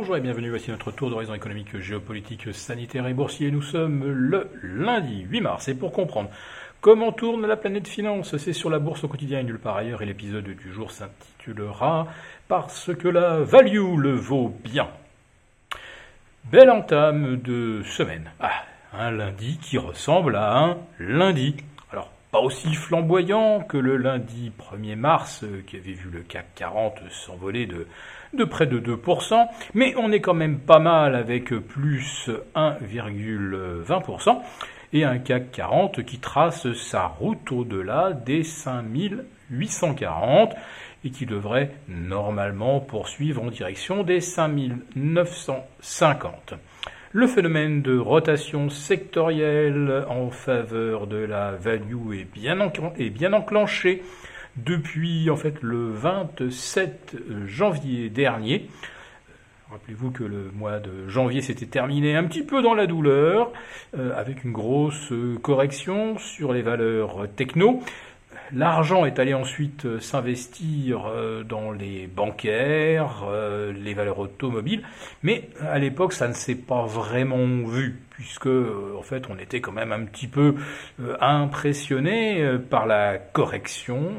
Bonjour et bienvenue, voici notre tour d'horizon économique, géopolitique, sanitaire et boursier. Nous sommes le lundi 8 mars et pour comprendre comment tourne la planète finance, c'est sur la bourse au quotidien et nulle part ailleurs et l'épisode du jour s'intitulera Parce que la value le vaut bien. Belle entame de semaine. Ah, un lundi qui ressemble à un lundi. Pas aussi flamboyant que le lundi 1er mars qui avait vu le CAC 40 s'envoler de de près de 2%, mais on est quand même pas mal avec plus 1,20% et un CAC 40 qui trace sa route au-delà des 5840 et qui devrait normalement poursuivre en direction des 5950. Le phénomène de rotation sectorielle en faveur de la value est bien, enclenché depuis en fait le 27 janvier dernier. Rappelez-vous que le mois de janvier s'était terminé un petit peu dans la douleur, euh, avec une grosse correction sur les valeurs techno. L'argent est allé ensuite euh, s'investir euh, dans les bancaires, euh, les valeurs automobiles, mais à l'époque ça ne s'est pas vraiment vu, puisque en fait on était quand même un petit peu impressionné par la correction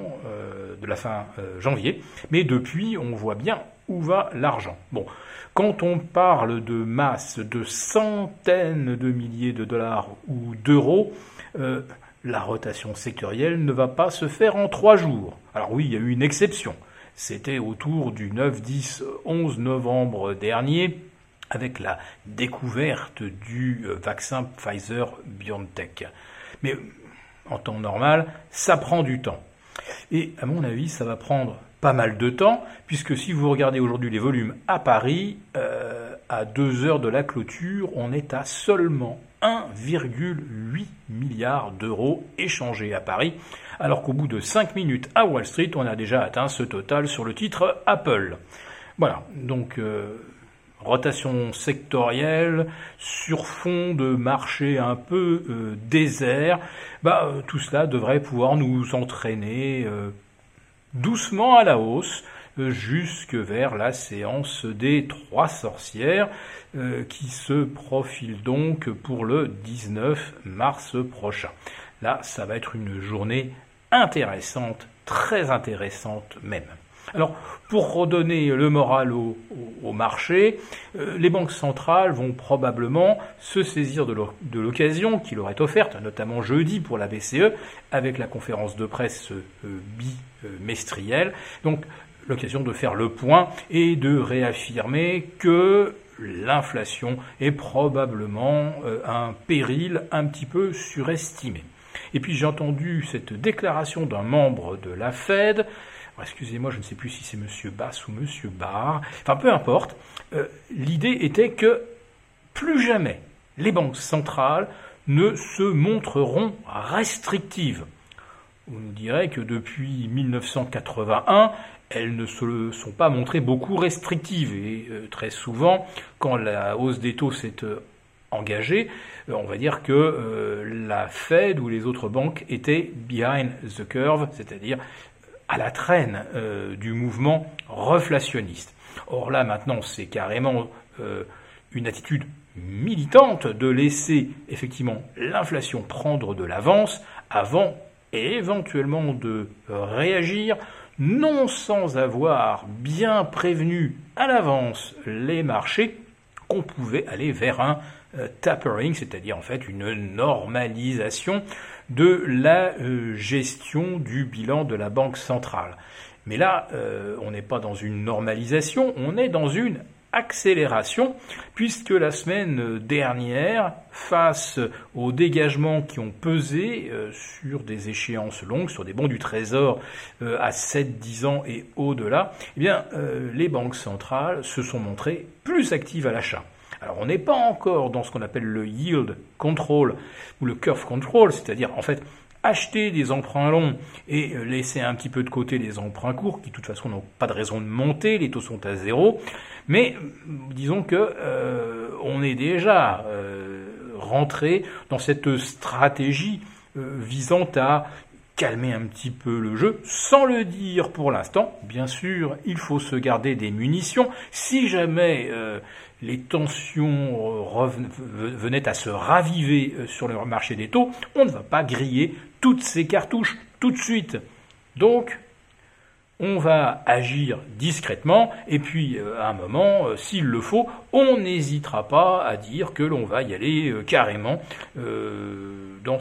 de la fin janvier, mais depuis on voit bien où va l'argent. Bon, quand on parle de masse de centaines de milliers de dollars ou d'euros, la rotation sectorielle ne va pas se faire en trois jours. Alors oui, il y a eu une exception. C'était autour du 9, 10, 11 novembre dernier, avec la découverte du euh, vaccin Pfizer BioNTech. Mais en temps normal, ça prend du temps. Et à mon avis, ça va prendre pas mal de temps, puisque si vous regardez aujourd'hui les volumes à Paris, euh, à deux heures de la clôture, on est à seulement 1,8 milliard d'euros échangés à Paris, alors qu'au bout de 5 minutes à Wall Street, on a déjà atteint ce total sur le titre Apple. Voilà, donc euh, rotation sectorielle sur fond de marché un peu euh, désert, bah, euh, tout cela devrait pouvoir nous entraîner doucement à la hausse jusque vers la séance des trois sorcières euh, qui se profile donc pour le 19 mars prochain. Là, ça va être une journée intéressante, très intéressante même. Alors, pour redonner le moral au, marché, euh, les banques centrales vont probablement se saisir de l'occasion qui leur est offerte, notamment jeudi pour la BCE, avec la conférence de presse euh, bimestrielle. Donc, l'occasion de faire le point et de réaffirmer que l'inflation est probablement euh, un péril un petit peu surestimé. Et puis j'ai entendu cette déclaration d'un membre de la Fed, excusez-moi, je ne sais plus si c'est M. Bass ou M. Barr, enfin peu importe, euh, l'idée était que plus jamais les banques centrales ne se montreront restrictives. On nous dirait que depuis 1981, elles ne se sont pas montrées beaucoup restrictives. Et euh, très souvent, quand la hausse des taux s'est euh, engagée, euh, on va dire que la Fed ou les autres banques étaient behind the curve, c'est-à-dire à la traîne du mouvement reflationniste. Or là, maintenant, c'est carrément une attitude militante de laisser effectivement l'inflation prendre de l'avance avant éventuellement de réagir non sans avoir bien prévenu à l'avance les marchés qu'on pouvait aller vers un euh, tapering, c'est-à-dire en fait une normalisation de la euh, gestion du bilan de la Banque centrale. Mais là, euh, on n'est pas dans une normalisation, on est dans une accélération, puisque la semaine dernière, face aux dégagements qui ont pesé euh, sur des échéances longues, sur des bons du Trésor euh, à 7, 10 ans et au-delà, eh bien, euh, les banques centrales se sont montrées plus actives à l'achat. Alors on n'est pas encore dans ce qu'on appelle le yield control ou le curve control, c'est-à-dire en fait acheter des emprunts longs et laisser un petit peu de côté les emprunts courts qui de toute façon n'ont pas de raison de monter, les taux sont à zéro, mais disons que euh, on est déjà euh, rentré dans cette stratégie euh, visant à calmer un petit peu le jeu, sans le dire pour l'instant. Bien sûr, il faut se garder des munitions. Si jamais euh, les tensions venaient à se raviver euh, sur le marché des taux, on ne va pas griller toutes ces cartouches tout de suite. Donc, on va agir discrètement, et puis euh, à un moment, euh, s'il le faut, on n'hésitera pas à dire que l'on va y aller euh, carrément dans,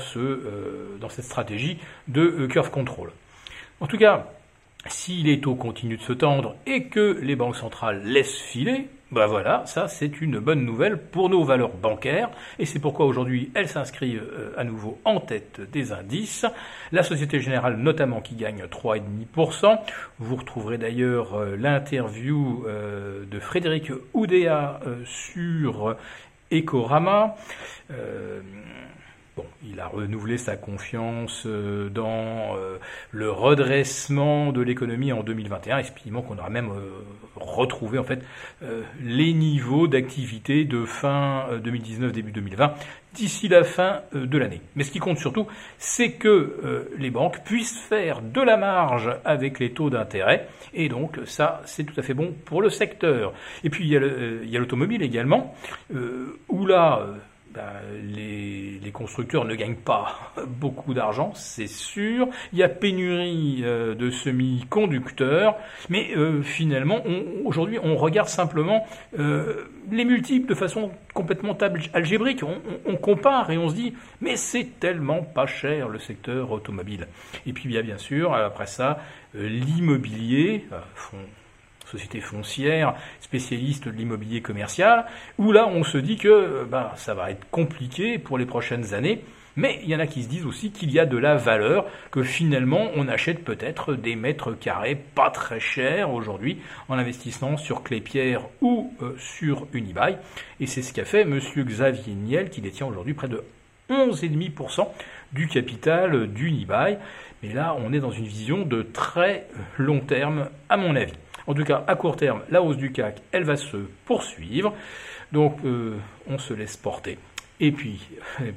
dans cette stratégie de curve control. En tout cas, si les taux continuent de se tendre et que les banques centrales laissent filer, ben voilà, ça c'est une bonne nouvelle pour nos valeurs bancaires et c'est pourquoi aujourd'hui elles s'inscrivent euh, à nouveau en tête des indices. La Société Générale notamment qui gagne 3,5%. Vous retrouverez d'ailleurs euh, l'interview euh, de Frédéric Oudéa sur Ecorama il a renouvelé sa confiance euh, dans euh, le redressement de l'économie en 2021, estimant qu'on aura même euh, retrouvé en fait les niveaux d'activité de fin 2019 début 2020 d'ici la fin de l'année. Mais ce qui compte surtout, c'est que les banques puissent faire de la marge avec les taux d'intérêt, et donc ça, c'est tout à fait bon pour le secteur. Et puis il y a l'automobile également, où là ben, les, constructeurs ne gagnent pas beaucoup d'argent, c'est sûr. Il y a pénurie euh, de semi-conducteurs, mais euh, finalement, aujourd'hui, on regarde simplement euh, les multiples de façon complètement algébrique. On, compare et on se dit, mais c'est tellement pas cher le secteur automobile. Et puis bien sûr, après ça, l'immobilier, société foncière, spécialiste de l'immobilier commercial, où là on se dit que bah, ça va être compliqué pour les prochaines années. Mais il y en a qui se disent aussi qu'il y a de la valeur, que finalement on achète peut-être des mètres carrés pas très chers aujourd'hui en investissant sur Clépierre ou euh, sur Unibail. Et c'est ce qu'a fait M. Xavier Niel qui détient aujourd'hui près de 11,5% du capital d'Unibail. Mais là on est dans une vision de très long terme à mon avis. En tout cas, à court terme, la hausse du CAC, elle va se poursuivre. Donc, euh, on se laisse porter. Et puis, eh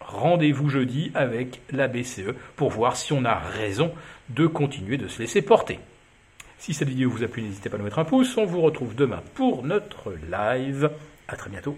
rendez-vous jeudi avec la BCE pour voir si on a raison de continuer de se laisser porter. Si cette vidéo vous a plu, n'hésitez pas à nous mettre un pouce. On vous retrouve demain pour notre live. À très bientôt.